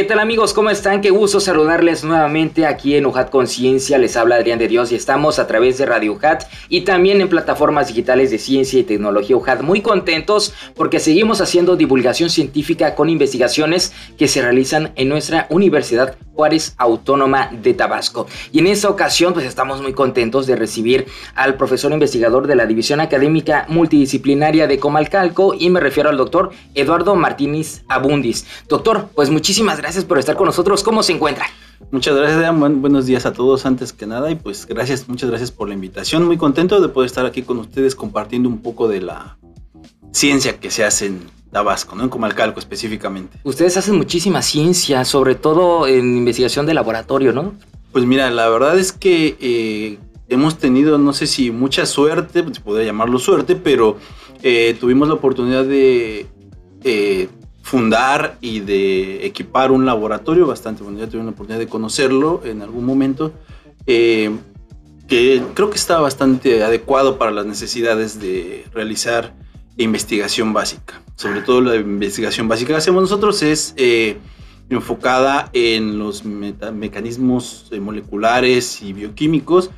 ¿Qué tal amigos? ¿Cómo están? Qué gusto saludarles nuevamente aquí en UJAT Conciencia. Les habla Adrián de Dios y estamos a través de Radio UJAT y también en plataformas digitales de ciencia y tecnología UJAT. Muy contentos porque seguimos haciendo divulgación científica con investigaciones que se realizan en nuestra Universidad Autónoma de Tabasco. Y en esta ocasión pues estamos muy contentos de recibir al profesor investigador de la División Académica Multidisciplinaria de Comalcalco y me refiero al doctor Eduardo Martínez Abundis. Doctor, pues muchísimas gracias por estar con nosotros. ¿Cómo se encuentra? Muchas gracias, buenos días a todos antes que nada y pues gracias, muchas gracias por la invitación. Muy contento de poder estar aquí con ustedes compartiendo un poco de la ciencia que se hace en Tabasco, ¿no? En Comalcalco específicamente. Ustedes hacen muchísima ciencia, sobre todo en investigación de laboratorio, ¿no? Pues mira, la verdad es que eh, hemos tenido, no sé si mucha suerte, se podría llamarlo suerte, pero eh, tuvimos la oportunidad de eh, fundar y de equipar un laboratorio bastante bueno. Ya tuve una oportunidad de conocerlo en algún momento. Eh, que creo que está bastante adecuado para las necesidades de realizar investigación básica. Sobre todo la investigación básica que hacemos nosotros es eh, enfocada en los mecanismos eh, moleculares y bioquímicos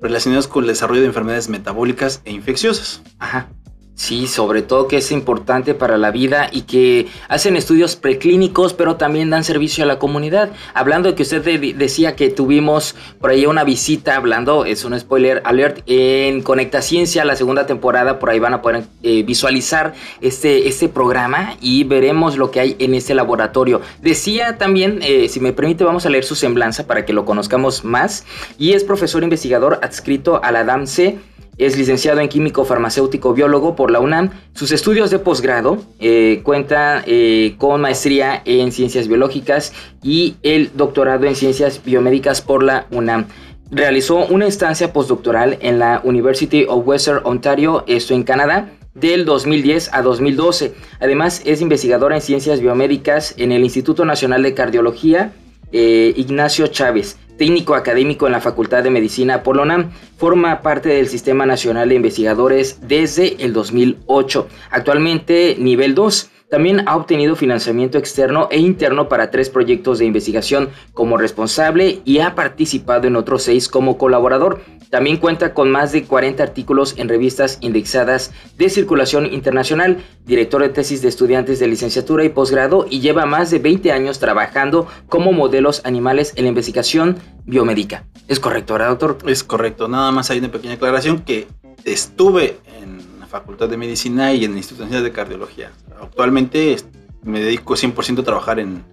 relacionados con el desarrollo de enfermedades metabólicas e infecciosas. Ajá. Sí, sobre todo que es importante para la vida y que hacen estudios preclínicos, pero también dan servicio a la comunidad. Hablando de que usted decía que tuvimos por ahí una visita, hablando, es un spoiler alert, en Conecta Ciencia, la segunda temporada, por ahí van a poder eh, visualizar este, este programa y veremos lo que hay en este laboratorio. Decía también, eh, si me permite, vamos a leer su semblanza para que lo conozcamos más. Y es profesor investigador adscrito a la DAMSE es licenciado en químico farmacéutico biólogo por la UNAM. Sus estudios de posgrado eh, cuentan eh, con maestría en ciencias biológicas y el doctorado en ciencias biomédicas por la UNAM. Realizó una instancia postdoctoral en la University of Western Ontario, esto en Canadá, del 2010 a 2012. Además, es investigadora en ciencias biomédicas en el Instituto Nacional de Cardiología eh, Ignacio Chávez técnico académico en la Facultad de Medicina Polonam. Forma parte del Sistema Nacional de Investigadores desde el 2008. Actualmente nivel 2. También ha obtenido financiamiento externo e interno para tres proyectos de investigación como responsable y ha participado en otros seis como colaborador. También cuenta con más de 40 artículos en revistas indexadas de circulación internacional, director de tesis de estudiantes de licenciatura y posgrado y lleva más de 20 años trabajando como modelos animales en la investigación biomédica. ¿Es correcto, ¿verdad, doctor? Es correcto. Nada más hay una pequeña aclaración que estuve en la Facultad de Medicina y en el Instituto Nacional de Cardiología. Actualmente me dedico 100% a trabajar en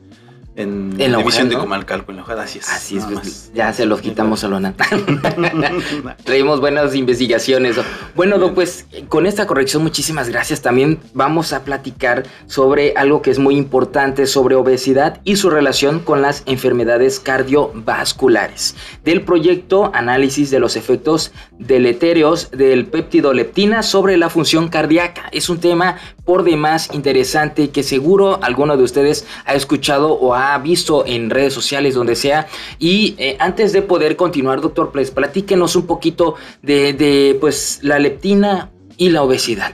en, la división de Comalcalco, en la hojada, así es. Así es, pues, ya se los quitamos a Lona. Traemos buenas investigaciones. Bueno, pues con esta corrección, muchísimas gracias. También vamos a platicar sobre algo que es muy importante, sobre obesidad y su relación con las enfermedades cardiovasculares. Del proyecto Análisis de los efectos deleterios del péptido leptina sobre la función cardíaca. Es un tema por demás interesante que seguro alguno de ustedes ha escuchado o ha visto en redes sociales, donde sea. Y eh, antes de poder continuar, doctor, pues platíquenos un poquito de, pues la leptina y la obesidad.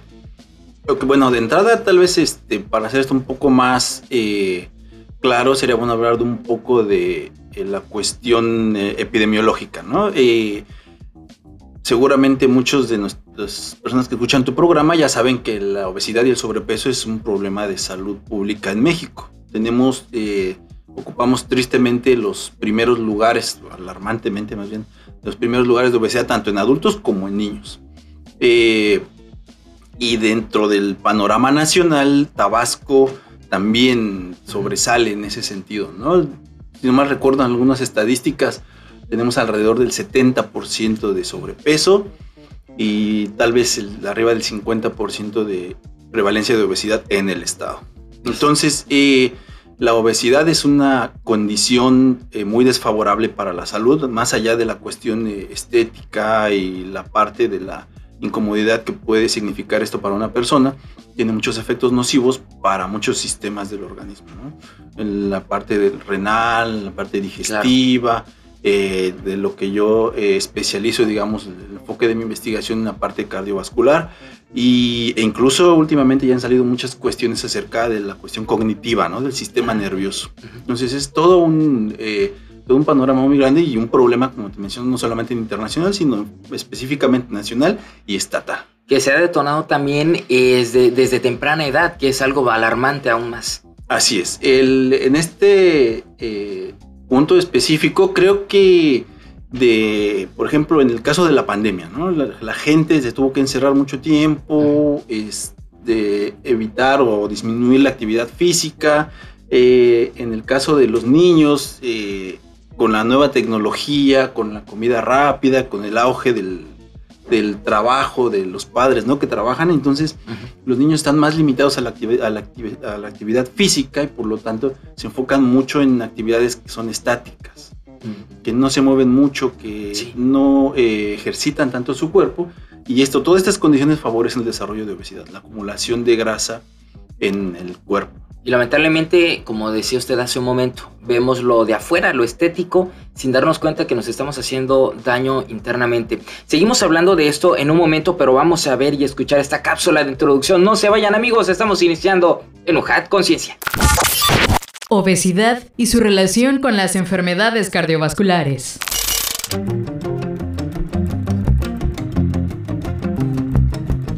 Bueno, de entrada, tal vez este, para hacer esto un poco más eh, claro, sería bueno hablar de un poco de eh, la cuestión epidemiológica, ¿no? seguramente muchos de nuestras personas que escuchan tu programa ya saben que la obesidad y el sobrepeso es un problema de salud pública en México. Tenemos, eh, ocupamos tristemente los primeros lugares, alarmantemente más bien, los primeros lugares de obesidad tanto en adultos como en niños. Eh, y dentro del panorama nacional, Tabasco también sobresale en ese sentido. Si no mal recuerdan algunas estadísticas, tenemos alrededor del 70% de sobrepeso y tal vez arriba del 50% de prevalencia de obesidad en el estado. Entonces, eh, la obesidad es una condición eh, muy desfavorable para la salud, más allá de la cuestión eh, estética y la parte de la incomodidad que puede significar esto para una persona, tiene muchos efectos nocivos para muchos sistemas del organismo. En la parte del renal, la parte digestiva, eh, de lo que yo eh, especializo, digamos, el enfoque de mi investigación en la parte cardiovascular. Y, e incluso últimamente ya han salido muchas cuestiones acerca de la cuestión cognitiva, ¿no? Del sistema nervioso. Entonces es todo un... Eh, un panorama muy grande y un problema, como te menciono, no solamente internacional, sino específicamente nacional y estatal. Que se ha detonado también desde, desde temprana edad, que es algo alarmante aún más. Así es. El, en este eh, punto específico, creo que de, por ejemplo, en el caso de la pandemia, ¿no? la, gente se tuvo que encerrar mucho tiempo, es, de evitar o disminuir la actividad física. Eh, en el caso de los niños, eh, con la nueva tecnología, con la comida rápida, con el auge del, trabajo de los padres, ¿no? Que trabajan, entonces los niños están más limitados a la, a, la a la, actividad física y por lo tanto se enfocan mucho en actividades que son estáticas, que no se mueven mucho, que no eh, ejercitan tanto su cuerpo y esto, todas estas condiciones favorecen el desarrollo de obesidad, la acumulación de grasa en el cuerpo. Y lamentablemente, como decía usted hace un momento, vemos lo de afuera, lo estético, sin darnos cuenta que nos estamos haciendo daño internamente. Seguimos hablando de esto en un momento, pero vamos a ver y escuchar esta cápsula de introducción. No se vayan amigos, estamos iniciando Enojad Conciencia. Obesidad y su relación con las enfermedades cardiovasculares.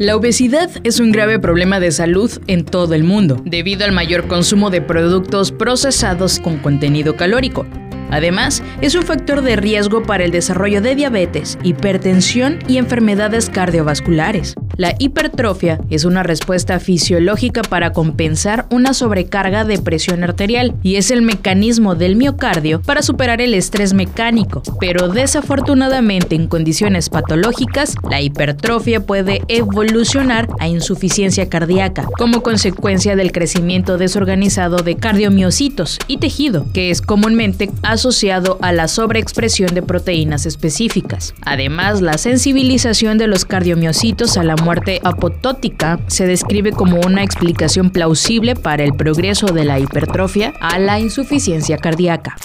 La obesidad es un grave problema de salud en todo el mundo, debido al mayor consumo de productos procesados con contenido calórico. Además, es un factor de riesgo para el desarrollo de diabetes, hipertensión y enfermedades cardiovasculares. La hipertrofia es una respuesta fisiológica para compensar una sobrecarga de presión arterial y es el mecanismo del miocardio para superar el estrés mecánico. Pero desafortunadamente en condiciones patológicas, la hipertrofia puede evolucionar a insuficiencia cardíaca como consecuencia del crecimiento desorganizado de cardiomiocitos y tejido, que es comúnmente asociado a la sobreexpresión de proteínas específicas. Además, la sensibilización de los cardiomiocitos a la muerte apotótica se describe como una explicación plausible para el progreso de la hipertrofia a la insuficiencia cardíaca.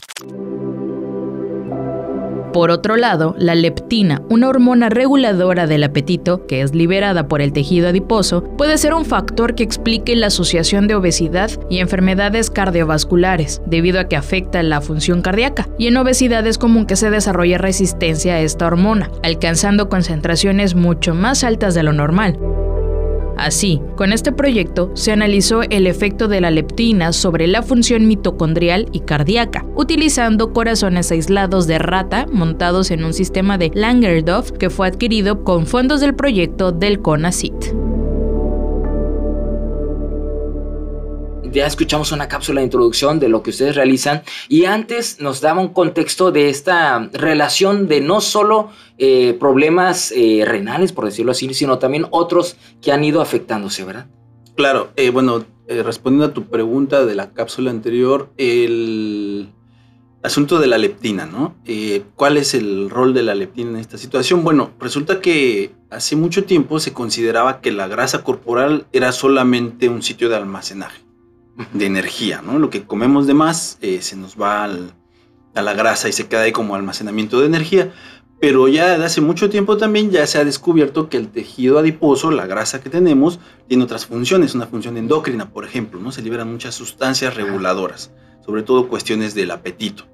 Por otro lado, la leptina, una hormona reguladora del apetito que es liberada por el tejido adiposo, puede ser un factor que explique la asociación de obesidad y enfermedades cardiovasculares, debido a que afecta la función cardíaca, y en obesidad es común que se desarrolle resistencia a esta hormona, alcanzando concentraciones mucho más altas de lo normal. Así, con este proyecto se analizó el efecto de la leptina sobre la función mitocondrial y cardíaca, utilizando corazones aislados de rata montados en un sistema de Langerdorf que fue adquirido con fondos del proyecto del CONACYT. Ya escuchamos una cápsula de introducción de lo que ustedes realizan y antes nos daba un contexto de esta relación de no solo eh, problemas eh, renales, por decirlo así, sino también otros que han ido afectándose, ¿verdad? Claro, eh, bueno, respondiendo a tu pregunta de la cápsula anterior, el asunto de la leptina, ¿no? ¿Cuál es el rol de la leptina en esta situación? Bueno, resulta que hace mucho tiempo se consideraba que la grasa corporal era solamente un sitio de almacenaje de energía, ¿no? Lo que comemos de más eh, se nos va a la grasa y se queda ahí como almacenamiento de energía. Pero ya desde hace mucho tiempo también ya se ha descubierto que el tejido adiposo, la grasa que tenemos, tiene otras funciones, una función endocrina, por ejemplo, ¿no? Se liberan muchas sustancias reguladoras, sobre todo cuestiones del apetito.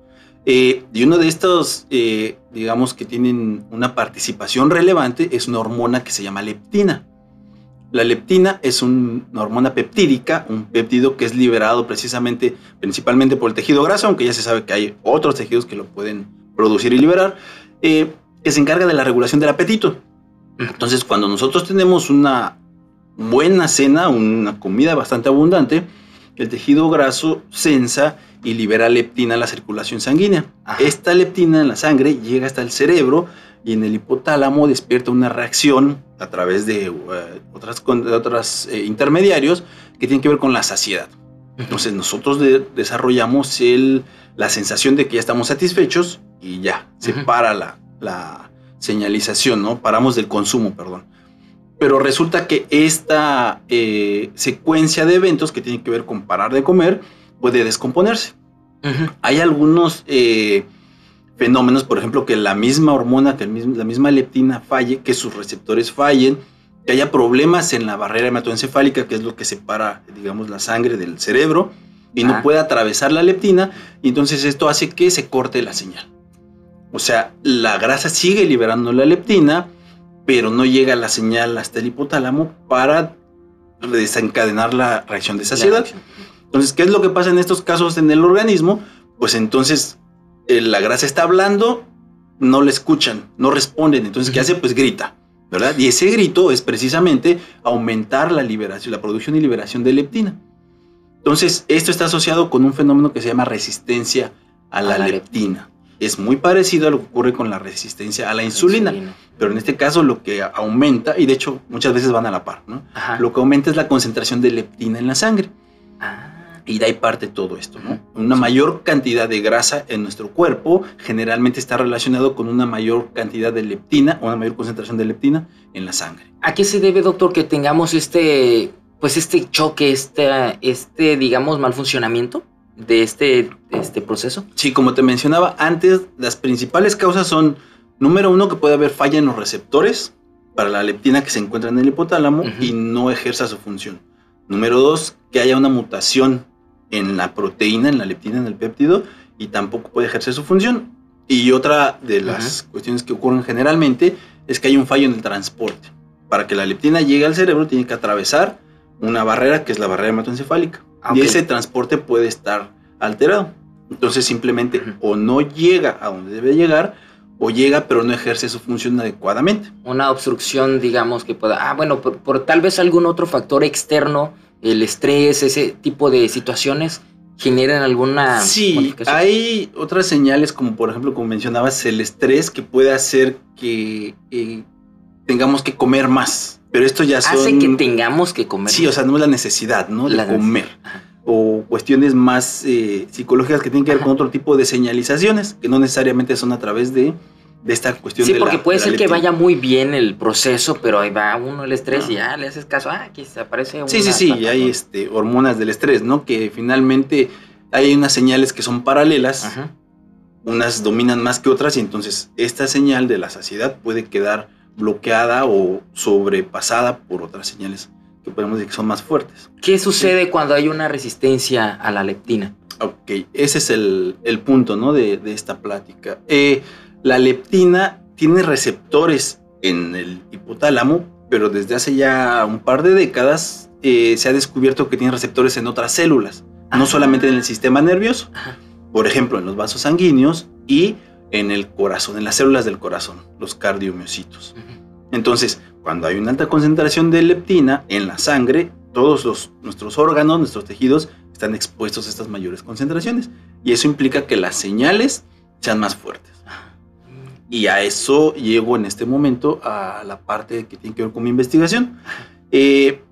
Eh, y uno de estos, eh, digamos, que tienen una participación relevante es una hormona que se llama leptina. La leptina es una hormona peptídica, un péptido que es liberado precisamente, principalmente por el tejido graso, aunque ya se sabe que hay otros tejidos que lo pueden producir y liberar, eh, que se encarga de la regulación del apetito. Entonces, cuando nosotros tenemos una buena cena, una comida bastante abundante, el tejido graso sensa y libera leptina a la circulación sanguínea. Esta leptina en la sangre llega hasta el cerebro y en el hipotálamo despierta una reacción a través de uh, otras, otras eh, intermediarios que tienen que ver con la saciedad. Entonces nosotros de- desarrollamos el, la sensación de que ya estamos satisfechos y ya, se para la, la señalización, ¿no? Paramos del consumo, perdón. Pero resulta que esta eh, secuencia de eventos que tiene que ver con parar de comer puede descomponerse. Ujú. Hay algunos eh, fenómenos, por ejemplo, que la misma hormona, que el mismo- la misma leptina falle, que sus receptores fallen, que haya problemas en la barrera hematoencefálica, que es lo que separa, digamos, la sangre del cerebro, y no Ah. puede atravesar la leptina, y entonces esto hace que se corte la señal. O sea, la grasa sigue liberando la leptina, pero no llega la señal hasta el hipotálamo para desencadenar la reacción de saciedad. Entonces, ¿qué es lo que pasa en estos casos en el organismo? Pues entonces la grasa está hablando, no le escuchan, no responden. Entonces, ¿qué hace? Pues grita, ¿verdad? Y ese grito es precisamente aumentar la liberación, la producción y liberación de leptina. Entonces, esto está asociado con un fenómeno que se llama resistencia a la, A la leptina. Es muy parecido a lo que ocurre con la resistencia a la insulina, pero en este caso lo que aumenta, y de hecho muchas veces van a la par, ¿no? Ajá. Lo que aumenta es la concentración de leptina en la sangre. Y de ahí parte todo esto, ¿no? Una mayor cantidad de grasa en nuestro cuerpo generalmente está relacionado con una mayor cantidad de leptina o una mayor concentración de leptina en la sangre. ¿A qué se debe, doctor, que tengamos este, pues este choque, este, este, digamos, mal funcionamiento de este, este proceso? Sí, como te mencionaba antes, las principales causas son, número uno, que puede haber falla en los receptores para la leptina que se encuentra en el hipotálamo Ujú. y no ejerza su función. Número dos, que haya una mutación en la proteína, en la leptina, en el péptido, y tampoco puede ejercer su función. Y otra de las cuestiones que ocurren generalmente es que hay un fallo en el transporte. Para que la leptina llegue al cerebro tiene que atravesar una barrera que es la barrera hematoencefálica. Ah, Y ese transporte puede estar alterado. Entonces simplemente o no llega a donde debe llegar o llega pero no ejerce su función adecuadamente. Una obstrucción, digamos, que pueda, ah, bueno, por, por tal vez algún otro factor externo, el estrés, ese tipo de situaciones, generan alguna sí, hay otras señales como por ejemplo como mencionabas el estrés que puede hacer que eh, tengamos que comer más. Pero esto ya son... Hace que tengamos que comer. Sí, o sea, no es la necesidad, ¿no? De La comer. Ajá. O cuestiones más eh, psicológicas que tienen que ver Ajá. con otro tipo de señalizaciones, que no necesariamente son a través de, de esta cuestión Sí, de porque la- puede de ser que vaya muy bien el proceso, pero ahí va uno el estrés y ya le haces caso, ah, aquí se aparece una Sí, sí, sí, y hay este, hormonas del estrés, ¿no? Que finalmente hay unas señales que son paralelas, Ajá. unas dominan más que otras, y entonces esta señal de la saciedad puede quedar bloqueada o sobrepasada por otras señales que podemos decir que son más fuertes. ¿Qué sucede cuando hay una resistencia a la leptina? Ok, ese es el, el punto, ¿no? De, de esta plática. Eh, la leptina tiene receptores en el hipotálamo, pero desde hace ya un par de décadas eh, se ha descubierto que tiene receptores en otras células, no solamente en el sistema nervioso, Ajá. por ejemplo, en los vasos sanguíneos y en el corazón, en las células del corazón, los cardiomiocitos. Entonces, cuando hay una alta concentración de leptina en la sangre, todos los, nuestros órganos, nuestros tejidos están expuestos a estas mayores concentraciones. Y eso implica que las señales sean más fuertes. Y a eso llego en este momento a la parte que tiene que ver con mi investigación. Eh,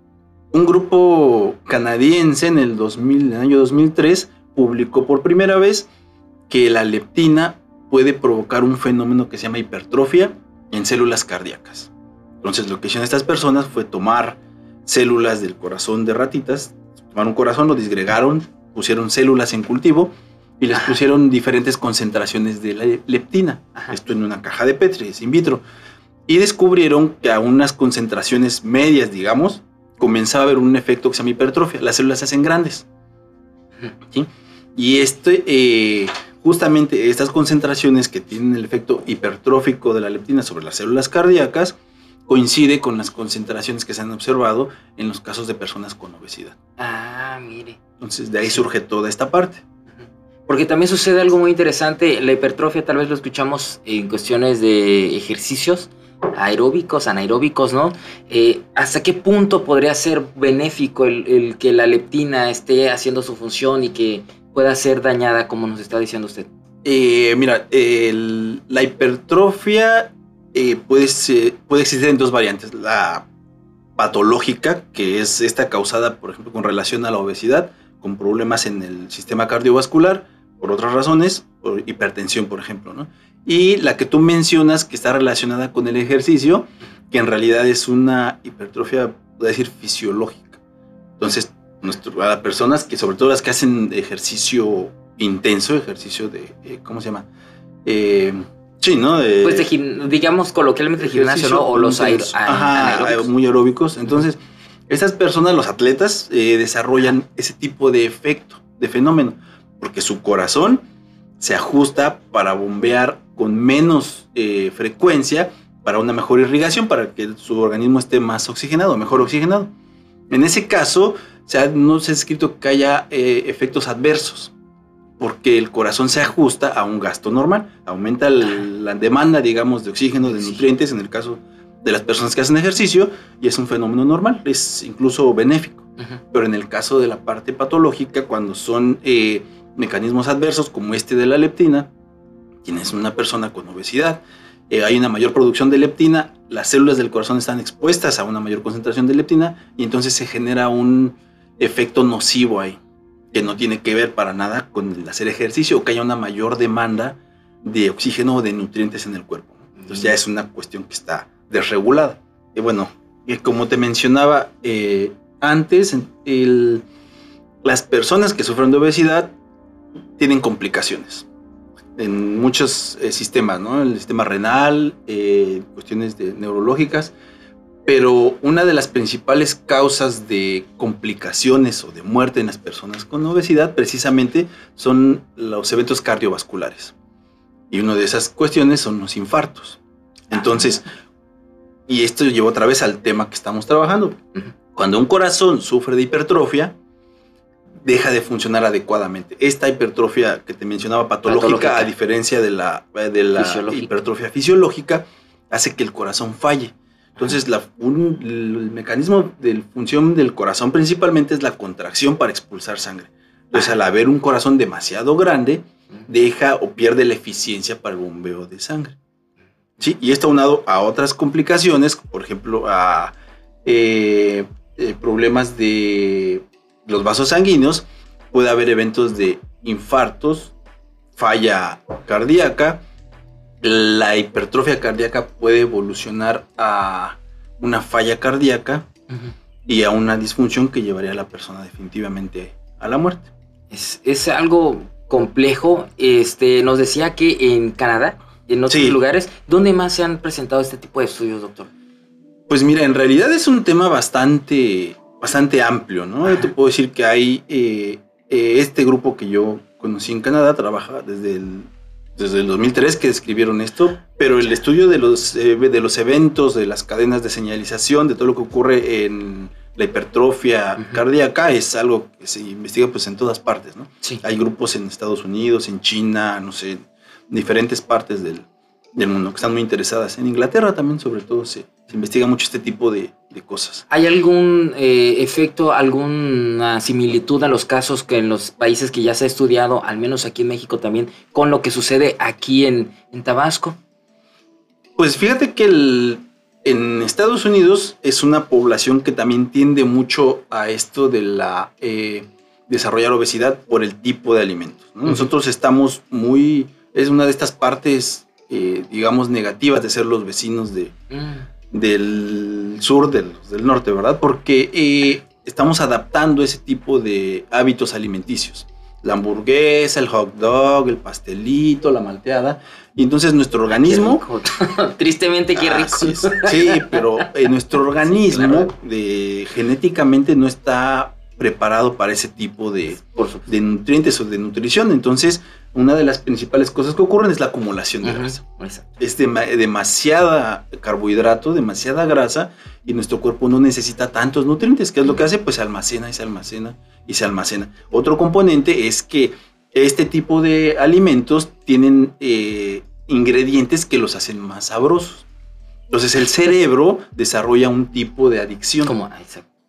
un grupo canadiense en el, 2000, en el año 2003 publicó por primera vez que la leptina puede provocar un fenómeno que se llama hipertrofia en células cardíacas. Entonces lo que hicieron estas personas fue tomar células del corazón de ratitas, tomaron un corazón, lo disgregaron, pusieron células en cultivo y les Ajá. pusieron diferentes concentraciones de la leptina. Ajá. Esto en una caja de Petri, es in vitro. Y descubrieron que a unas concentraciones medias, digamos, comenzaba a haber un efecto que se llama hipertrofia. Las células se hacen grandes. Y este, eh, justamente estas concentraciones que tienen el efecto hipertrófico de la leptina sobre las células cardíacas coincide con las concentraciones que se han observado en los casos de personas con obesidad. Ah, mire. Entonces de ahí surge toda esta parte. Porque también sucede algo muy interesante. La hipertrofia tal vez lo escuchamos en cuestiones de ejercicios aeróbicos, anaeróbicos, ¿no? Eh, ¿Hasta qué punto podría ser benéfico el, que la leptina esté haciendo su función y que pueda ser dañada, como nos está diciendo usted? Eh, mira, la hipertrofia eh, puede, ser- puede existir en dos variantes. La patológica, que es esta causada, por ejemplo, con relación a la obesidad, con problemas en el sistema cardiovascular, por otras razones, por hipertensión, por ejemplo, ¿no? Y la que tú mencionas que está relacionada con el ejercicio, que en realidad es una hipertrofia, voy a decir, fisiológica. Entonces, nuestro, a las personas que, sobre todo las que hacen ejercicio intenso, ejercicio de, eh, ¿cómo se llama? Eh, sí, ¿no? pues de, digamos coloquialmente de gimnasio, ¿no? O los aeróbicos. Ajá, muy aeróbicos. Entonces, estas personas, los atletas, eh, desarrollan ese tipo de efecto, de fenómeno, porque su corazón se ajusta para bombear con menos frecuencia para una mejor irrigación, para que su organismo esté más oxigenado, mejor oxigenado. En ese caso, no se ha escrito que haya eh, efectos adversos, porque el corazón se ajusta a un gasto normal, aumenta la demanda, digamos, de oxígeno, de nutrientes, en el caso de las personas que hacen ejercicio, y es un fenómeno normal, es incluso benéfico. Pero en el caso de la parte patológica, cuando son eh, mecanismos adversos como este de la leptina, tienes una persona con obesidad, eh, hay una mayor producción de leptina, las células del corazón están expuestas a una mayor concentración de leptina y entonces se genera un efecto nocivo ahí, que no tiene que ver para nada con el hacer ejercicio o que haya una mayor demanda de oxígeno o de nutrientes en el cuerpo. Entonces ya es una cuestión que está desregulada. Y bueno, como te mencionaba eh, antes, las personas que sufren de obesidad tienen complicaciones en muchos eh, sistemas, ¿no? El sistema renal, eh, cuestiones de, neurológicas, pero una de las principales causas de complicaciones o de muerte en las personas con obesidad precisamente son los eventos cardiovasculares. Y una de esas cuestiones son los infartos. Entonces, y esto lleva otra vez al tema que estamos trabajando. Cuando un corazón sufre de hipertrofia, deja de funcionar adecuadamente. Esta hipertrofia que te mencionaba patológica, a diferencia de la, de la hipertrofia fisiológica, hace que el corazón falle. Entonces, la, el mecanismo de función del corazón principalmente es la contracción para expulsar sangre. Entonces, al haber un corazón demasiado grande, deja o pierde la eficiencia para el bombeo de sangre. ¿Sí? Y esto aunado a otras complicaciones, por ejemplo, a eh, eh, problemas de los vasos sanguíneos, puede haber eventos de infartos, falla cardíaca, la hipertrofia cardíaca puede evolucionar a una falla cardíaca y a una disfunción que llevaría a la persona definitivamente a la muerte. Es, algo complejo. Este, nos decía que en Canadá, en otros lugares, ¿dónde más se han presentado este tipo de estudios, doctor? Pues mira, en realidad es un tema bastante bastante amplio, ¿no? Yo te puedo decir que hay eh, eh, este grupo que yo conocí en Canadá, trabaja desde el, desde el 2003 que describieron esto, pero el estudio de los, eh, de los eventos, de las cadenas de señalización, de todo lo que ocurre en la hipertrofia cardíaca es algo que se investiga pues en todas partes, ¿no? Sí. Hay grupos en Estados Unidos, en China, no sé, en diferentes partes del, del mundo que están muy interesadas. En Inglaterra también sobre todo se, se investiga mucho este tipo de, de cosas. ¿Hay algún eh, efecto, alguna similitud a los casos que en los países que ya se ha estudiado, al menos aquí en México también, con lo que sucede aquí en, en Tabasco? Pues fíjate que el, en Estados Unidos es una población que también tiende mucho a esto de la eh, desarrollar obesidad por el tipo de alimentos. Nosotros estamos muy, es una de estas partes, eh, digamos, negativas de ser los vecinos de, mm del sur, del, del norte, ¿verdad? Porque eh, estamos adaptando ese tipo de hábitos alimenticios. La hamburguesa, el hot dog, el pastelito, la malteada. Y entonces nuestro organismo... Tristemente, qué rico. sí, pero eh, nuestro organismo de, genéticamente no está preparado para ese tipo de, de nutrientes o de nutrición. Entonces, una de las principales cosas que ocurren es la acumulación de grasa. Es demasiada carbohidrato, demasiada grasa y nuestro cuerpo no necesita tantos nutrientes. ¿Qué es lo que hace? Pues se almacena y se almacena y se almacena. Otro componente es que este tipo de alimentos tienen eh, ingredientes que los hacen más sabrosos. Entonces el cerebro desarrolla un tipo de adicción. Como,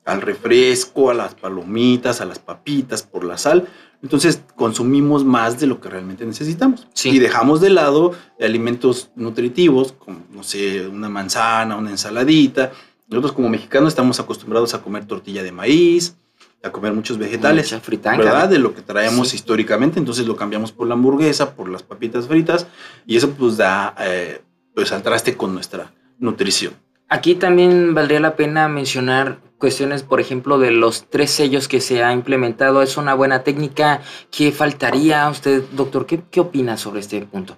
al refresco, a las palomitas, a las papitas, por la sal. Entonces consumimos más de lo que realmente necesitamos. Y dejamos de lado alimentos nutritivos, como, no sé, una manzana, una ensaladita. Nosotros como mexicanos estamos acostumbrados a comer tortilla de maíz, a comer muchos vegetales, Mucha fritanga. ¿verdad? De lo que traemos Sí. históricamente, entonces lo cambiamos por la hamburguesa, por las papitas fritas, y eso pues da eh, pues al traste con nuestra nutrición. Aquí también valdría la pena mencionar cuestiones, por ejemplo, de los tres sellos que se ha implementado. ¿Es una buena técnica? ¿Qué faltaría? Usted, doctor, ¿qué, qué opina sobre este punto?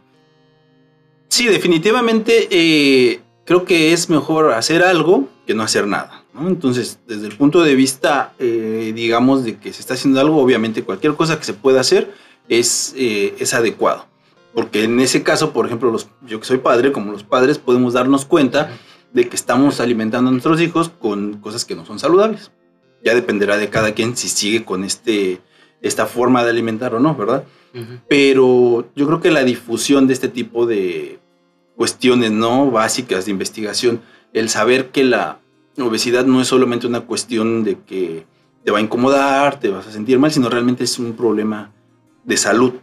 Sí, definitivamente eh, creo que es mejor hacer algo que no hacer nada. ¿no? Entonces, desde el punto de vista, eh, digamos, de que se está haciendo algo, obviamente cualquier cosa que se pueda hacer es, eh, es adecuado. Porque en ese caso, por ejemplo, los, yo que soy padre, como los padres, podemos darnos cuenta de que estamos alimentando a nuestros hijos con cosas que no son saludables. Ya dependerá de cada quien si sigue con este, esta forma de alimentar o no, ¿verdad? Pero yo creo que la difusión de este tipo de cuestiones no básicas de investigación, el saber que la obesidad no es solamente una cuestión de que te va a incomodar, te vas a sentir mal, sino realmente es un problema de salud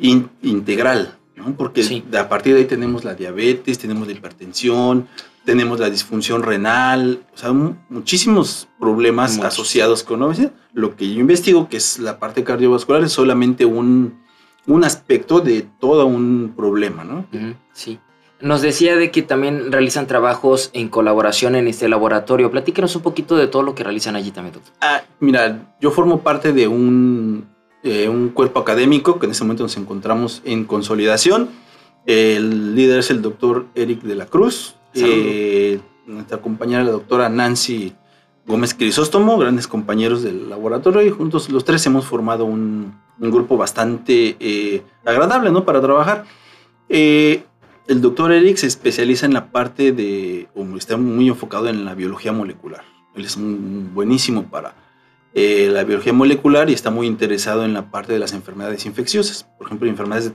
in- integral, ¿no? Porque Sí. a partir de ahí tenemos la diabetes, tenemos la hipertensión, tenemos la disfunción renal, o sea, mu- muchísimos problemas Muchos. asociados con obesidad. Lo que yo investigo, que es la parte cardiovascular, es solamente un, un aspecto de todo un problema, ¿no? Sí. Nos decía de que también realizan trabajos en colaboración en este laboratorio. Platíquenos un poquito de todo lo que realizan allí también, doctor. Ah, mira, yo formo parte de un, eh, un cuerpo académico que en este momento nos encontramos en consolidación. El líder es el doctor Eric de la Cruz. Eh, nuestra compañera, la doctora Nancy Gómez Crisóstomo, grandes compañeros del laboratorio, y juntos los tres hemos formado un, un grupo bastante eh, agradable ¿no? para trabajar. Eh, el doctor Eric se especializa en la parte de, o está muy enfocado en la biología molecular. Él es un- buenísimo para eh, la biología molecular y está muy interesado en la parte de las enfermedades infecciosas, por ejemplo, enfermedades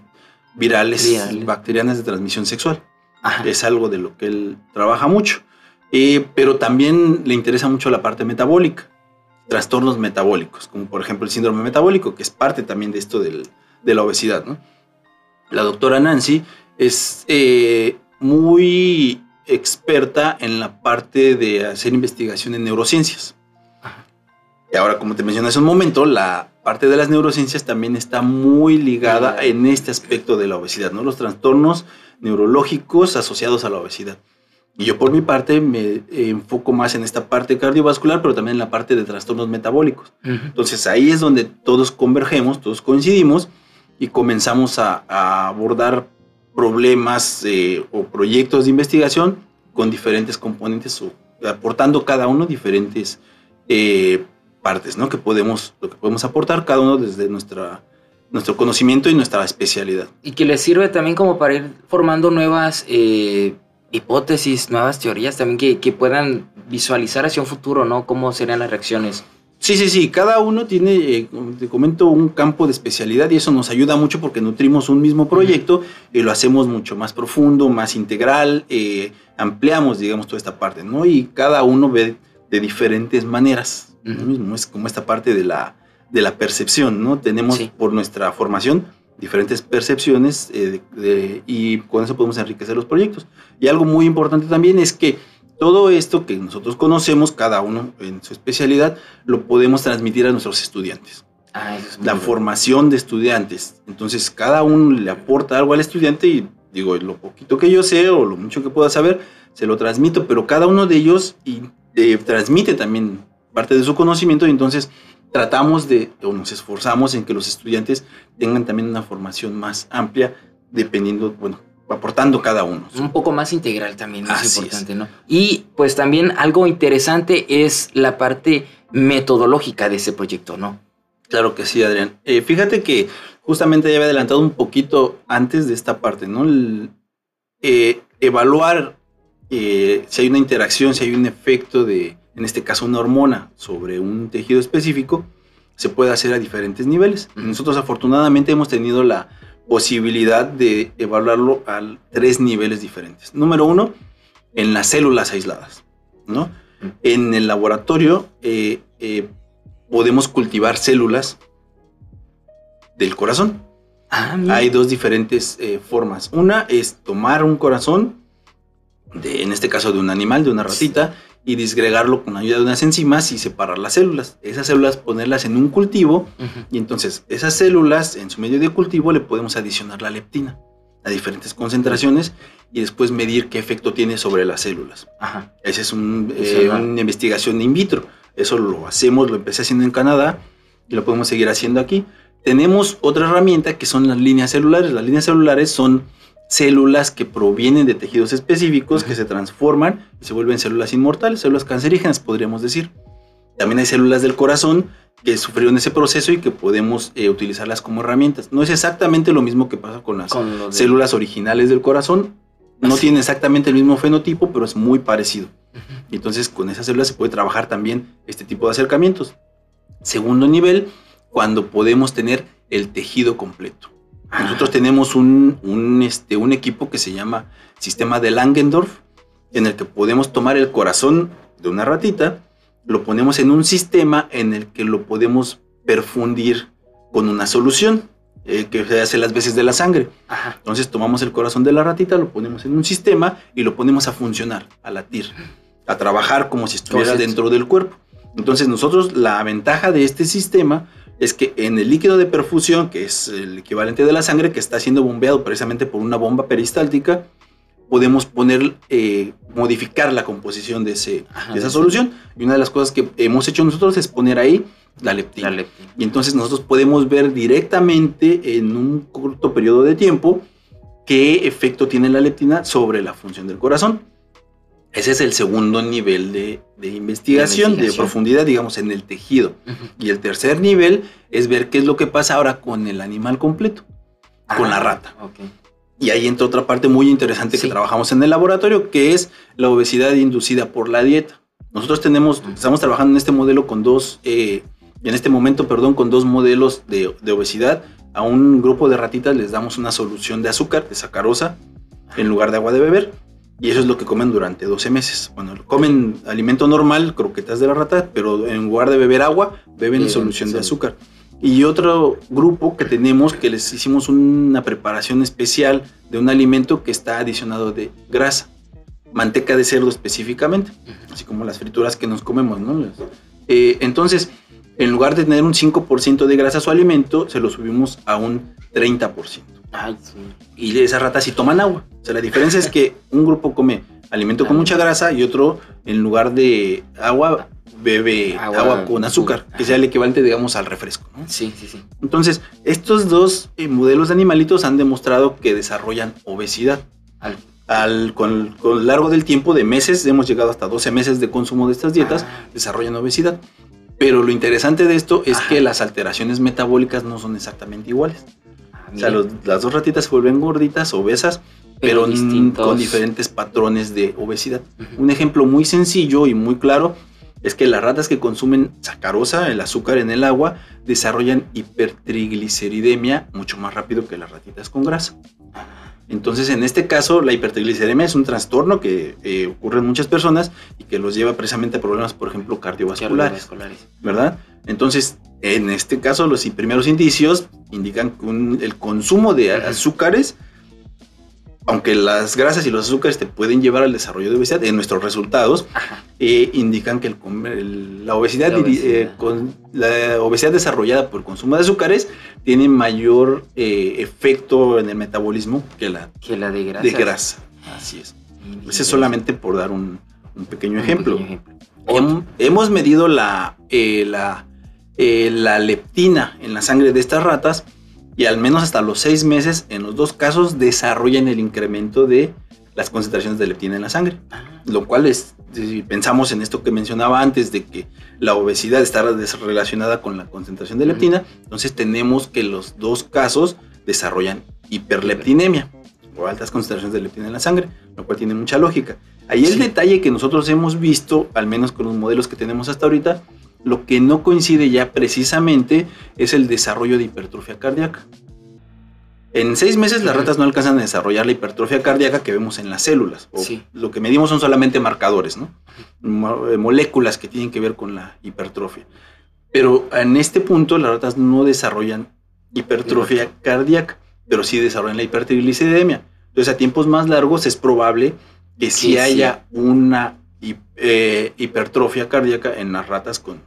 virales, Virales. bacterianas de transmisión sexual. Ajá. Es algo de lo que él trabaja mucho. Eh, pero también le interesa mucho la parte metabólica, trastornos metabólicos, como por ejemplo el síndrome metabólico, que es parte también de esto del- de la obesidad. ¿no? La doctora Nancy es eh, muy experta en la parte de hacer investigación en neurociencias. Ajá. Y ahora, como te mencioné hace un momento, la parte de las neurociencias también está muy ligada Ligada. en este aspecto de la obesidad, ¿no? Los trastornos neurológicos asociados a la obesidad. Y yo por mi parte me enfoco más en esta parte cardiovascular, pero también en la parte de trastornos metabólicos. Ujú. Entonces ahí es donde todos convergemos, todos coincidimos y comenzamos a, a abordar problemas eh, o proyectos de investigación con diferentes componentes o aportando cada uno diferentes eh, partes, ¿no? Que podemos, lo que podemos aportar cada uno desde nuestra, nuestro conocimiento y nuestra especialidad. Y que les sirve también como para ir formando nuevas eh, hipótesis, nuevas teorías también que, que puedan visualizar hacia un futuro, ¿no? Cómo serían las reacciones. Sí, sí, sí, cada uno tiene, eh, como te comento, un campo de especialidad y eso nos ayuda mucho porque nutrimos un mismo proyecto y lo hacemos mucho más profundo, más integral, eh, ampliamos, digamos, toda esta parte, ¿no? Y cada uno ve de diferentes maneras, ¿no? Ujú. mismo es como esta parte de la, de la percepción, ¿no? Tenemos Sí. por nuestra formación diferentes percepciones eh, de- de- y con eso podemos enriquecer los proyectos. Y algo muy importante también es que todo esto que nosotros conocemos, cada uno en su especialidad, lo podemos transmitir a nuestros estudiantes. Ah, eso es muy La formación de estudiantes. Entonces, cada uno le aporta algo al estudiante y digo, lo poquito que yo sé o lo mucho que pueda saber, se lo transmito, pero cada uno de ellos y, eh, transmite también parte de su conocimiento y entonces tratamos de, o nos esforzamos en que los estudiantes tengan también una formación más amplia, dependiendo, bueno, aportando cada uno. un poco más integral también, es Así importante, ¿no? Y pues también algo interesante es la parte metodológica de ese proyecto, ¿no? Claro que sí, Adrián. Eh, fíjate que justamente ya había adelantado un poquito antes de esta parte, ¿no? El, eh, evaluar eh, si hay una interacción, si hay un efecto de, en este caso, una hormona sobre un tejido específico, se puede hacer a diferentes niveles. Nosotros afortunadamente hemos tenido la posibilidad de evaluarlo a tres niveles diferentes. Número uno, en las células aisladas, ¿no? En el laboratorio eh, eh, podemos cultivar células del corazón. Ah. Hay dos diferentes eh, formas. Una es tomar un corazón, de, en este caso de un animal, de una ratita, y disgregarlo con ayuda de unas enzimas y separar las células. Esas células ponerlas en un cultivo y entonces esas células en su medio de cultivo le podemos adicionar la leptina a diferentes concentraciones y después medir qué efecto tiene sobre las células. Esa es eh, una investigación in vitro. Eso lo hacemos, lo empecé haciendo en Canadá y lo podemos seguir haciendo aquí. Tenemos otra herramienta que son las líneas celulares. Las líneas celulares son células que provienen de tejidos específicos que se transforman y se vuelven células inmortales, células cancerígenas, podríamos decir. También hay células del corazón que sufrieron ese proceso y que podemos eh, utilizarlas como herramientas. No es exactamente lo mismo que pasa con las células originales del corazón. No tiene exactamente el mismo fenotipo, pero es muy parecido. Entonces con esas células se puede trabajar también este tipo de acercamientos. Segundo nivel, cuando podemos tener el tejido completo. Nosotros tenemos un, este, un equipo que se llama Sistema de Langendorf, en el que podemos tomar el corazón de una ratita, lo ponemos en un sistema en el que lo podemos perfundir con una solución eh, que se hace las veces de la sangre. Entonces tomamos el corazón de la ratita, lo ponemos en un sistema y lo ponemos a funcionar, a latir, a trabajar como si estuviera dentro del cuerpo. Entonces nosotros la ventaja de este sistema es que en el líquido de perfusión, que es el equivalente de la sangre, que está siendo bombeado precisamente por una bomba peristáltica, podemos poner, eh, modificar la composición de, ese, esa solución. Y una de las cosas que hemos hecho nosotros es poner ahí la leptina. Y entonces nosotros podemos ver directamente en un corto periodo de tiempo qué efecto tiene la leptina sobre la función del corazón. Ese es el segundo nivel de, investigación, de, profundidad, digamos, en el tejido. Y el tercer nivel es ver qué es lo que pasa ahora con el animal completo, con la ah, rata. Y ahí entra otra parte muy interesante que trabajamos en el laboratorio, que es la obesidad inducida por la dieta. Nosotros tenemos, estamos trabajando en este modelo con dos, eh, en este momento, perdón, con dos modelos de, de obesidad. A un grupo de ratitas les damos una solución de azúcar, de sacarosa, en lugar de agua de beber y eso es lo que comen durante 12 meses. Bueno, comen alimento normal, croquetas de la rata, pero en lugar de beber agua, beben solución de azúcar. Y otro grupo que tenemos que les hicimos una preparación especial de un alimento que está adicionado de grasa, manteca de cerdo específicamente, así como las frituras que nos comemos, ¿no? Eh, entonces, en lugar de tener un 5% de grasa su alimento, se lo subimos a un 30%. Ay, sí. Y esas ratas sí toman agua. O sea, la diferencia es que un grupo come alimento con mucha grasa y otro, en lugar de agua, bebe agua, con azúcar, que sea el equivalente, digamos, al refresco. ¿no? Sí, sí, sí. Entonces, estos dos eh, modelos de animalitos han demostrado que desarrollan obesidad. Al, con, con, largo del tiempo de meses, hemos llegado hasta 12 meses de consumo de estas dietas, ah. desarrollan obesidad. Pero lo interesante de esto es que las alteraciones metabólicas no son exactamente iguales. O sea, las dos ratitas se vuelven gorditas, obesas, pero, con diferentes patrones de obesidad. Un ejemplo muy sencillo y muy claro es que las ratas que consumen sacarosa, el azúcar en el agua, desarrollan hipertrigliceridemia mucho más rápido que las ratitas con grasa. Entonces, en este caso, la hipertrigliceridemia es un trastorno que eh, ocurre en muchas personas y que los lleva precisamente a problemas, por ejemplo, cardiovasculares. ¿Verdad? Entonces, en este caso, los primeros indicios indican que el consumo de azúcares, aunque las grasas y los azúcares te pueden llevar al desarrollo de obesidad, en nuestros resultados eh, indican que el, la, obesidad, eh, con, la obesidad desarrollada por el consumo de azúcares tiene mayor eh, efecto en el metabolismo que la, que la de grasa. De grasa. Así es. Ese es solamente por dar un, pequeño ejemplo. hemos medido la, la eh, la leptina en la sangre de estas ratas y al menos hasta los seis meses en los dos casos desarrollan el incremento de las concentraciones de leptina en la sangre. Lo cual es, si pensamos en esto que mencionaba antes de que la obesidad está relacionada con la concentración de leptina, entonces tenemos que los dos casos desarrollan hiperleptinemia o altas concentraciones de leptina en la sangre, lo cual tiene mucha lógica. Ahí el detalle que nosotros hemos visto, al menos con los modelos que tenemos hasta ahorita, lo que no coincide ya precisamente es el desarrollo de hipertrofia cardíaca. En seis meses las ratas no alcanzan a desarrollar la hipertrofia cardíaca que vemos en las células. Lo que medimos son solamente marcadores, ¿no? Eh, moléculas que tienen que ver con la hipertrofia. Pero en este punto las ratas no desarrollan hipertrofia cardíaca, pero sí desarrollan la hipertrigliceridemia. Entonces a tiempos más largos es probable que sí haya una eh, hipertrofia cardíaca en las ratas con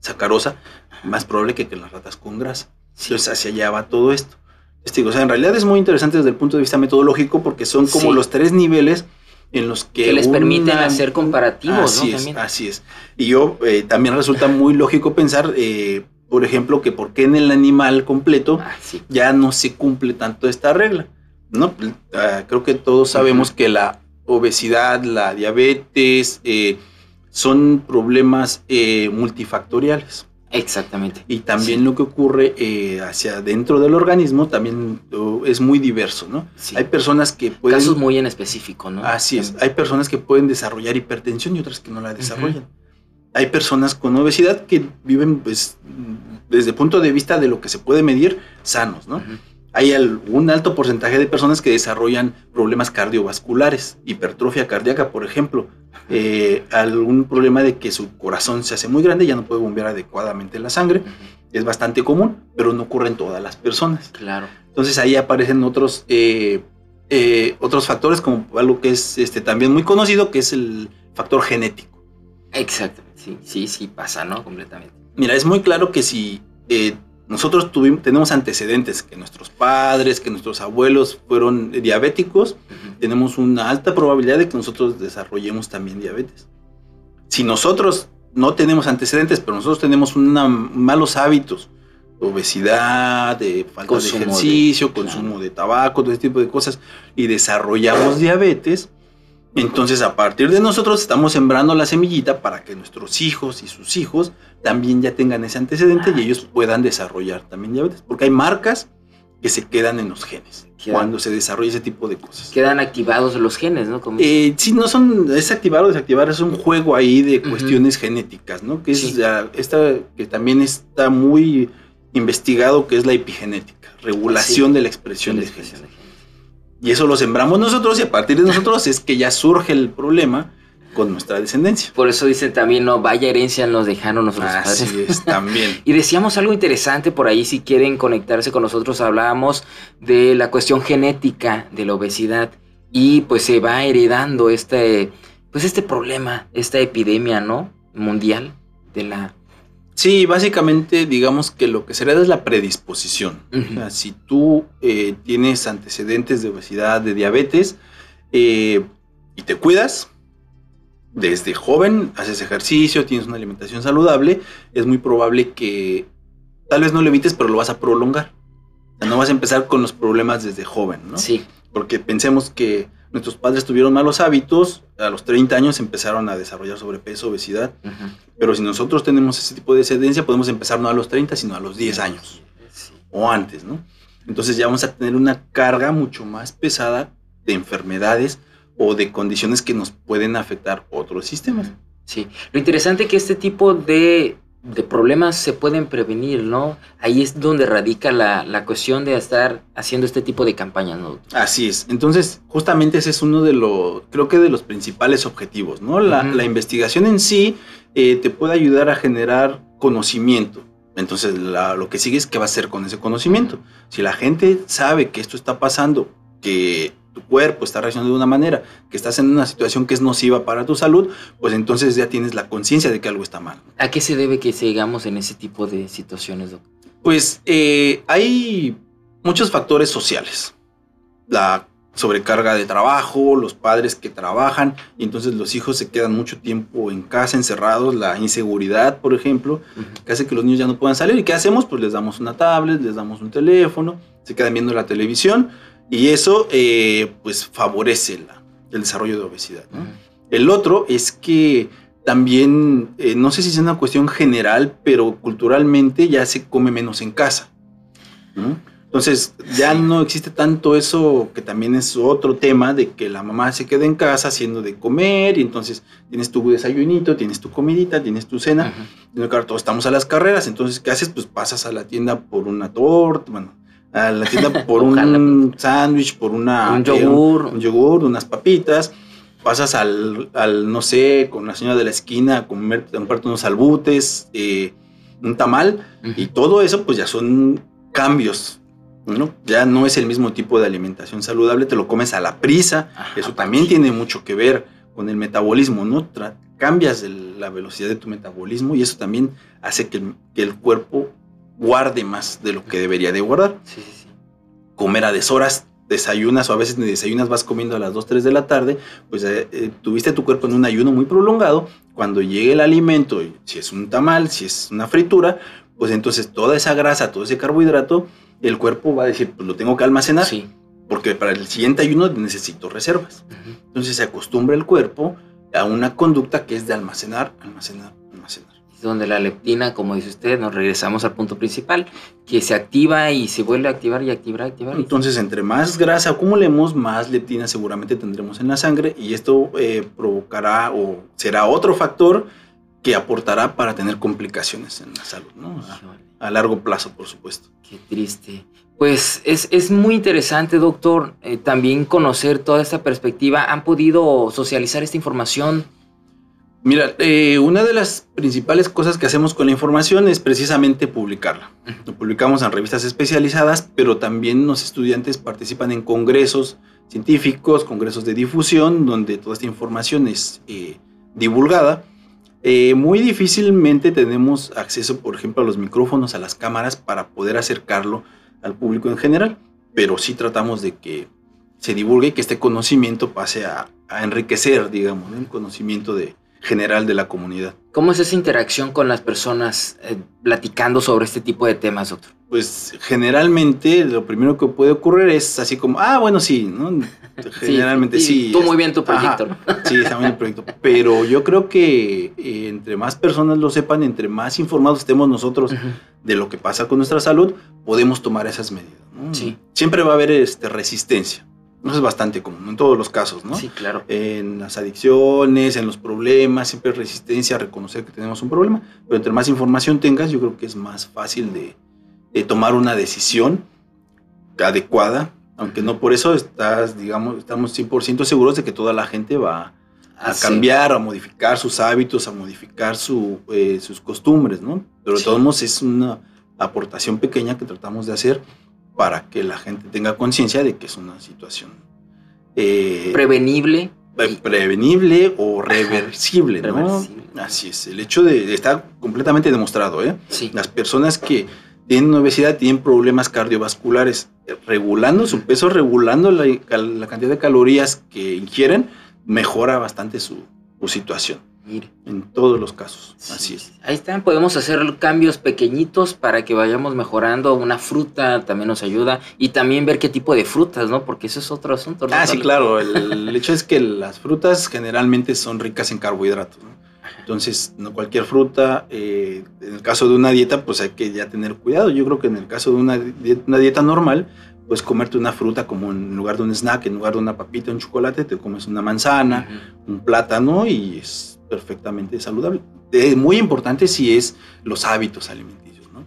sacarosa, más probable que, en las ratas con grasa. Entonces hacia allá va todo esto. o sea, en realidad es muy interesante desde el punto de vista metodológico porque son como los tres niveles en los que, que les permiten hacer comparativos. Así es, así es. Y yo eh, también resulta muy lógico pensar, eh, por ejemplo, que por qué en el animal completo ah, ya no se cumple tanto esta regla. ¿no? Ah, creo que todos sabemos que la obesidad, la diabetes, eh, son problemas multifactoriales. Exactamente. Y también lo que ocurre eh, hacia dentro del organismo también es muy diverso, ¿no? Hay personas que pueden... Casos muy en específico, ¿no? Así es. Hay personas que pueden desarrollar hipertensión y otras que no la desarrollan. Hay personas con obesidad que viven, pues, desde el punto de vista de lo que se puede medir, sanos, ¿no? Hay un alto porcentaje de personas que desarrollan problemas cardiovasculares, hipertrofia cardíaca, por ejemplo, eh, algún problema de que su corazón se hace muy grande, ya no puede bombear adecuadamente la sangre. Es bastante común, pero no ocurre en todas las personas. Claro. Entonces ahí aparecen otros, eh, eh, otros factores, como algo que es este, también muy conocido, que es el factor genético. Exacto, sí, sí, sí pasa, ¿no? Completamente. Mira, es muy claro que si nosotros tuvimos, tenemos antecedentes, que nuestros padres, que nuestros abuelos fueron diabéticos, tenemos una alta probabilidad de que nosotros desarrollemos también diabetes. Si nosotros no tenemos antecedentes, pero nosotros tenemos malos hábitos, obesidad, de falta de ejercicio, consumo de tabaco, todo ese tipo de cosas, y desarrollamos diabetes, entonces, a partir de nosotros estamos sembrando la semillita para que nuestros hijos y sus hijos también ya tengan ese antecedente y ellos puedan desarrollar también diabetes, porque hay marcas que se quedan en los genes cuando se desarrolla ese tipo de cosas. Quedan activados los genes, ¿no? Eh, sí, no son, es activar o desactivar, es un juego ahí de cuestiones genéticas, ¿no? Que es esta, que también está muy investigado, que es la epigenética, regulación de la expresión de genes. Y eso lo sembramos nosotros y a partir de nosotros es que ya surge el problema con nuestra descendencia. Por eso dicen también, no, vaya herencia nos dejaron nuestros Así es, también. y decíamos algo interesante por ahí, si quieren conectarse con nosotros, hablábamos de la cuestión genética de la obesidad y pues se va heredando este, pues este problema, esta epidemia, ¿no? Mundial de la Sí, básicamente digamos que lo que se hereda es la predisposición. o sea, si tú eh, tienes antecedentes de obesidad, de diabetes, eh, y te cuidas, desde joven haces ejercicio, tienes una alimentación saludable, es muy probable que tal vez no lo evites, pero lo vas a prolongar. O sea, no vas a empezar con los problemas desde joven, ¿no? Sí. Porque pensemos que nuestros padres tuvieron malos hábitos, a los 30 años empezaron a desarrollar sobrepeso, obesidad, pero si nosotros tenemos ese tipo de descendencia, podemos empezar no a los 30, sino a los 10 años o antes, ¿no? Entonces ya vamos a tener una carga mucho más pesada de enfermedades o de condiciones que nos pueden afectar otros sistemas. Sí, lo interesante es que este tipo de de problemas se pueden prevenir, ¿no? Ahí es donde radica la, cuestión de estar haciendo este tipo de campañas, ¿no? Así es. Entonces, justamente ese es uno de los, creo que de los principales objetivos, ¿no? La, investigación en sí eh, te puede ayudar a generar conocimiento. Entonces, lo que sigue es qué va a hacer con ese conocimiento. Si la gente sabe que esto está pasando, que tu cuerpo está reaccionando de una manera, que estás en una situación que es nociva para tu salud, pues entonces ya tienes la conciencia de que algo está mal. ¿A qué se debe que sigamos en ese tipo de situaciones, doctor? Pues eh, hay muchos factores sociales. La sobrecarga de trabajo, los padres que trabajan y entonces los hijos se quedan mucho tiempo en casa encerrados, la inseguridad, por ejemplo, que hace que los niños ya no puedan salir. ¿Y qué hacemos? Pues les damos una tablet, les damos un teléfono, se quedan viendo la televisión y eso eh, pues favorece el desarrollo de obesidad. El otro es que también, eh, no sé si es una cuestión general, pero culturalmente ya se come menos en casa. Entonces ya no existe tanto eso, que también es otro tema, de que la mamá se queda en casa haciendo de comer y entonces tienes tu desayunito, tienes tu comidita, tienes tu cena. claro, todos estamos a las carreras, entonces ¿qué haces? Pues pasas a la tienda por una torta, bueno, a la tienda por un sándwich, por una, un yogur. Un, yogur, unas papitas. Pasas al, al, no sé, con la señora de la esquina a comer, comprarte unos albutes, eh, un tamal. Y todo eso, pues ya son cambios. ¿no? Ya no es el mismo tipo de alimentación saludable, te lo comes a la prisa. eso también tiene mucho que ver con el metabolismo, ¿no? cambias la velocidad de tu metabolismo y eso también hace que el, cuerpo guarde más de lo que debería de guardar. Sí, sí, sí. Comer a deshoras, desayunas o a veces ni desayunas, vas comiendo a las 2, 3 de la tarde, pues eh, eh, tuviste tu cuerpo en un ayuno muy prolongado, cuando llegue el alimento, si es un tamal, si es una fritura, pues entonces toda esa grasa, todo ese carbohidrato, el cuerpo va a decir, pues lo tengo que almacenar. Sí. Porque para el siguiente ayuno necesito reservas. Entonces se acostumbra el cuerpo a una conducta que es de almacenar, almacenar. Donde la leptina, como dice usted, nos regresamos al punto principal, que se activa y se vuelve a activar y activar, activar. Entonces, entre más grasa acumulemos, más leptina seguramente tendremos en la sangre y esto eh, provocará o será otro factor que aportará para tener complicaciones en la salud, ¿no? A, largo plazo, por supuesto. Qué triste. Pues es, muy interesante, doctor, eh, también conocer toda esta perspectiva. ¿Han podido socializar esta información? Mira, eh, una de las principales cosas que hacemos con la información es precisamente publicarla. Lo publicamos en revistas especializadas, pero también los estudiantes participan en congresos científicos, congresos de difusión, donde toda esta información es eh, divulgada. Eh, muy difícilmente tenemos acceso, por ejemplo, a los micrófonos, a las cámaras para poder acercarlo al público en general, pero sí tratamos de que se divulgue y que este conocimiento pase a, enriquecer, digamos, el conocimiento de, general de la comunidad. ¿Cómo es esa interacción con las personas eh, platicando sobre este tipo de temas, doctor? Pues generalmente lo primero que puede ocurrir es así como, ah, bueno, sí, ¿no? Generalmente sí. tú muy bien tu proyecto. sí, está bien el proyecto. Pero yo creo que eh, entre más personas lo sepan, entre más informados estemos nosotros de lo que pasa con nuestra salud, podemos tomar esas medidas. Sí. Siempre va a haber este, resistencia. Eso es bastante común en todos los casos, ¿no? Sí, claro. En las adicciones, en los problemas, siempre hay resistencia a reconocer que tenemos un problema. Pero entre más información tengas, yo creo que es más fácil de, de tomar una decisión adecuada aunque no por eso estás, digamos, estamos 100% seguros de que toda la gente va a ah, cambiar, a modificar sus hábitos, a modificar su, eh, sus costumbres, ¿no? Pero de todos modos es una aportación pequeña que tratamos de hacer para que la gente tenga conciencia de que es una situación eh, prevenible. Prevenible o reversible, ¿no? Así es. El hecho de, estar completamente demostrado, ¿eh? Sí. Las personas que tienen obesidad tienen problemas cardiovasculares regulando su peso, regulando la, cantidad de calorías que ingieren, mejora bastante su, situación. En todos los casos. Así es. Ahí están, podemos hacer cambios pequeñitos para que vayamos mejorando. Una fruta también nos ayuda. Y también ver qué tipo de frutas, ¿no? Porque eso es otro asunto. Ah, sí, claro. El, hecho es que las frutas generalmente son ricas en carbohidratos. Entonces, no cualquier fruta. Eh, en el caso de una dieta, pues hay que ya tener cuidado. Yo creo que en el caso de una, una dieta normal, pues comerte una fruta como en lugar de un snack, en lugar de una papita, un chocolate, te comes una manzana, un plátano y es perfectamente saludable. Es muy importante si es los hábitos alimenticios, ¿no?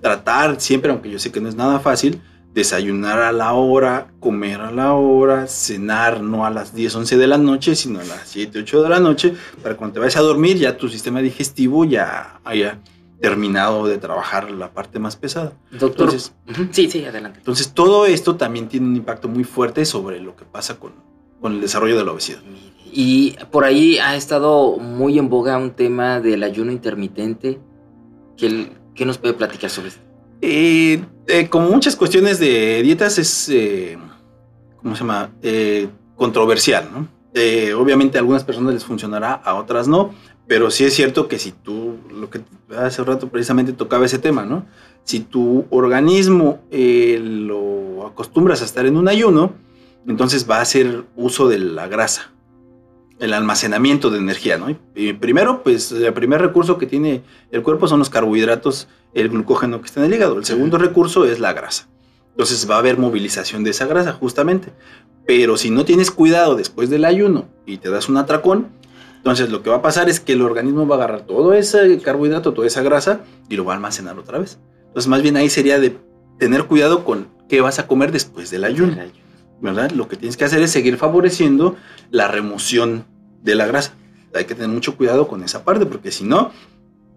Tratar siempre, aunque yo sé que no es nada fácil, desayunar a la hora, comer a la hora, cenar no a las 10, 11 de la noche, sino a las 7, 8 de la noche, para cuando te vayas a dormir ya tu sistema digestivo ya haya terminado de trabajar la parte más pesada. Doctor. Entonces, sí, sí, adelante. Entonces, todo esto también tiene un impacto muy fuerte sobre lo que pasa con, con el desarrollo de la obesidad. Y por ahí ha estado muy en boga un tema del ayuno intermitente. ¿Qué, qué nos puede platicar sobre esto? Eh, eh, como muchas cuestiones de dietas es, eh, ¿cómo se llama? controversial, ¿no? obviamente a algunas personas les funcionará, a otras no. Pero sí es cierto que si tú, lo que hace rato precisamente tocaba ese tema, ¿no? Si tu organismo eh, lo acostumbras a estar en un ayuno, entonces va a hacer uso de la grasa, el almacenamiento de energía, ¿no? Y primero, pues el primer recurso que tiene el cuerpo son los carbohidratos, el glucógeno que está en el hígado. El segundo recurso es la grasa. Entonces va a haber movilización de esa grasa, justamente. Pero si no tienes cuidado después del ayuno y te das un atracón, entonces lo que va a pasar es que el organismo va a agarrar todo ese carbohidrato, toda esa grasa y lo va a almacenar otra vez. Entonces más bien ahí sería de tener cuidado con qué vas a comer después del ayuno. ¿Verdad? Lo que tienes que hacer es seguir favoreciendo la remoción de la grasa. Hay que tener mucho cuidado con esa parte porque si no,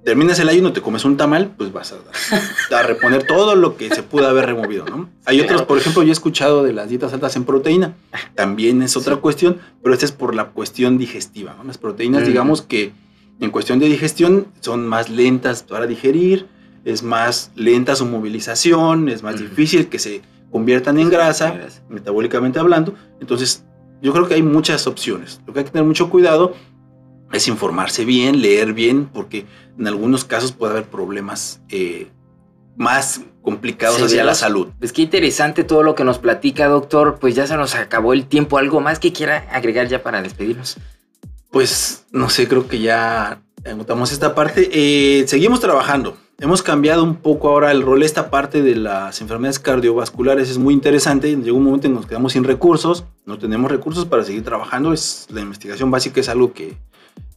terminas el ayuno, te comes un tamal, pues vas a, a reponer todo lo que se pudo haber removido, ¿no? Hay otros, por ejemplo, yo he escuchado de las dietas altas en proteína, también es otra cuestión, pero esta es por la cuestión digestiva, ¿no? Las proteínas, digamos que en cuestión de digestión son más lentas para digerir, es más lenta su movilización, es más difícil que se conviertan en grasa, metabólicamente hablando, entonces yo creo que hay muchas opciones. Lo que hay que tener mucho cuidado es informarse bien, leer bien, porque en algunos casos puede haber problemas eh, más complicados hacia la salud. Es que interesante todo lo que nos platica, doctor. Pues ya se nos acabó el tiempo. ¿Algo más que quiera agregar ya para despedirnos? Pues no sé, creo que ya anotamos esta parte. Eh, seguimos trabajando. Hemos cambiado un poco ahora el rol. Esta parte de las enfermedades cardiovasculares es muy interesante. Llegó un momento en que nos quedamos sin recursos. No tenemos recursos para seguir trabajando. Es, la investigación básica es algo que,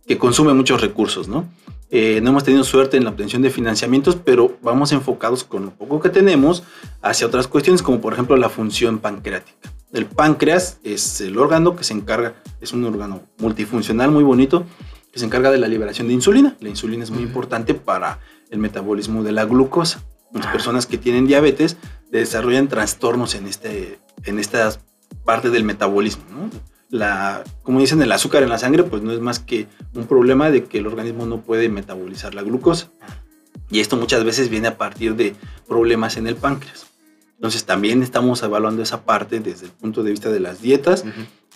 que consume muchos recursos, ¿no? Eh, no hemos tenido suerte en la obtención de financiamientos, pero vamos enfocados con lo poco que tenemos hacia otras cuestiones, como por ejemplo la función pancreática. El páncreas es el órgano que se encarga, es un órgano multifuncional muy bonito, que se encarga de la liberación de insulina. La insulina es muy importante para el metabolismo de la glucosa. Las personas que tienen diabetes desarrollan trastornos en, este, en esta parte del metabolismo. ¿no? la, como dicen, el azúcar en la sangre, pues no es más que un problema de que el organismo no puede metabolizar la glucosa. Y esto muchas veces viene a partir de problemas en el páncreas. Entonces también estamos evaluando esa parte desde el punto de vista de las dietas,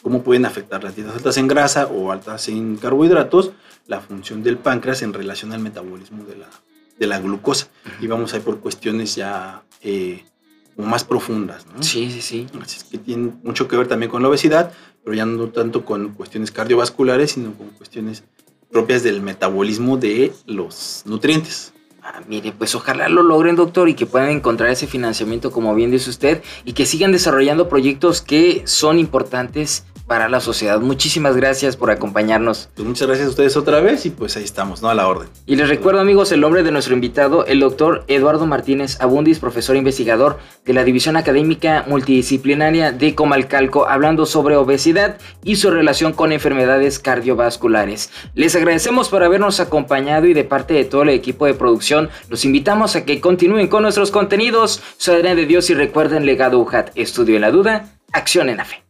cómo pueden afectar las dietas altas en grasa o altas en carbohidratos, la función del páncreas en relación al metabolismo de la, de la glucosa. Y vamos a ir por cuestiones ya eh, más profundas. ¿no? Sí, sí, sí. Así es que tiene mucho que ver también con la obesidad, pero ya no tanto con cuestiones cardiovasculares, sino con cuestiones propias del metabolismo de los nutrientes. Ah, mire, pues ojalá lo logren, doctor, y que puedan encontrar ese financiamiento, como bien dice usted, y que sigan desarrollando proyectos que son importantes para la sociedad. Muchísimas gracias por acompañarnos. Pues muchas gracias a ustedes otra vez y pues ahí estamos, ¿no? A la orden. Y les recuerdo amigos el nombre de nuestro invitado, el doctor Eduardo Martínez Abundis, profesor investigador de la División Académica Multidisciplinaria de Comalcalco, hablando sobre obesidad y su relación con enfermedades cardiovasculares. Les agradecemos por habernos acompañado y de parte de todo el equipo de producción, los invitamos a que continúen con nuestros contenidos. Soy Adrián de Dios y recuerden Legado UJAT, estudio en la duda, acción en la fe.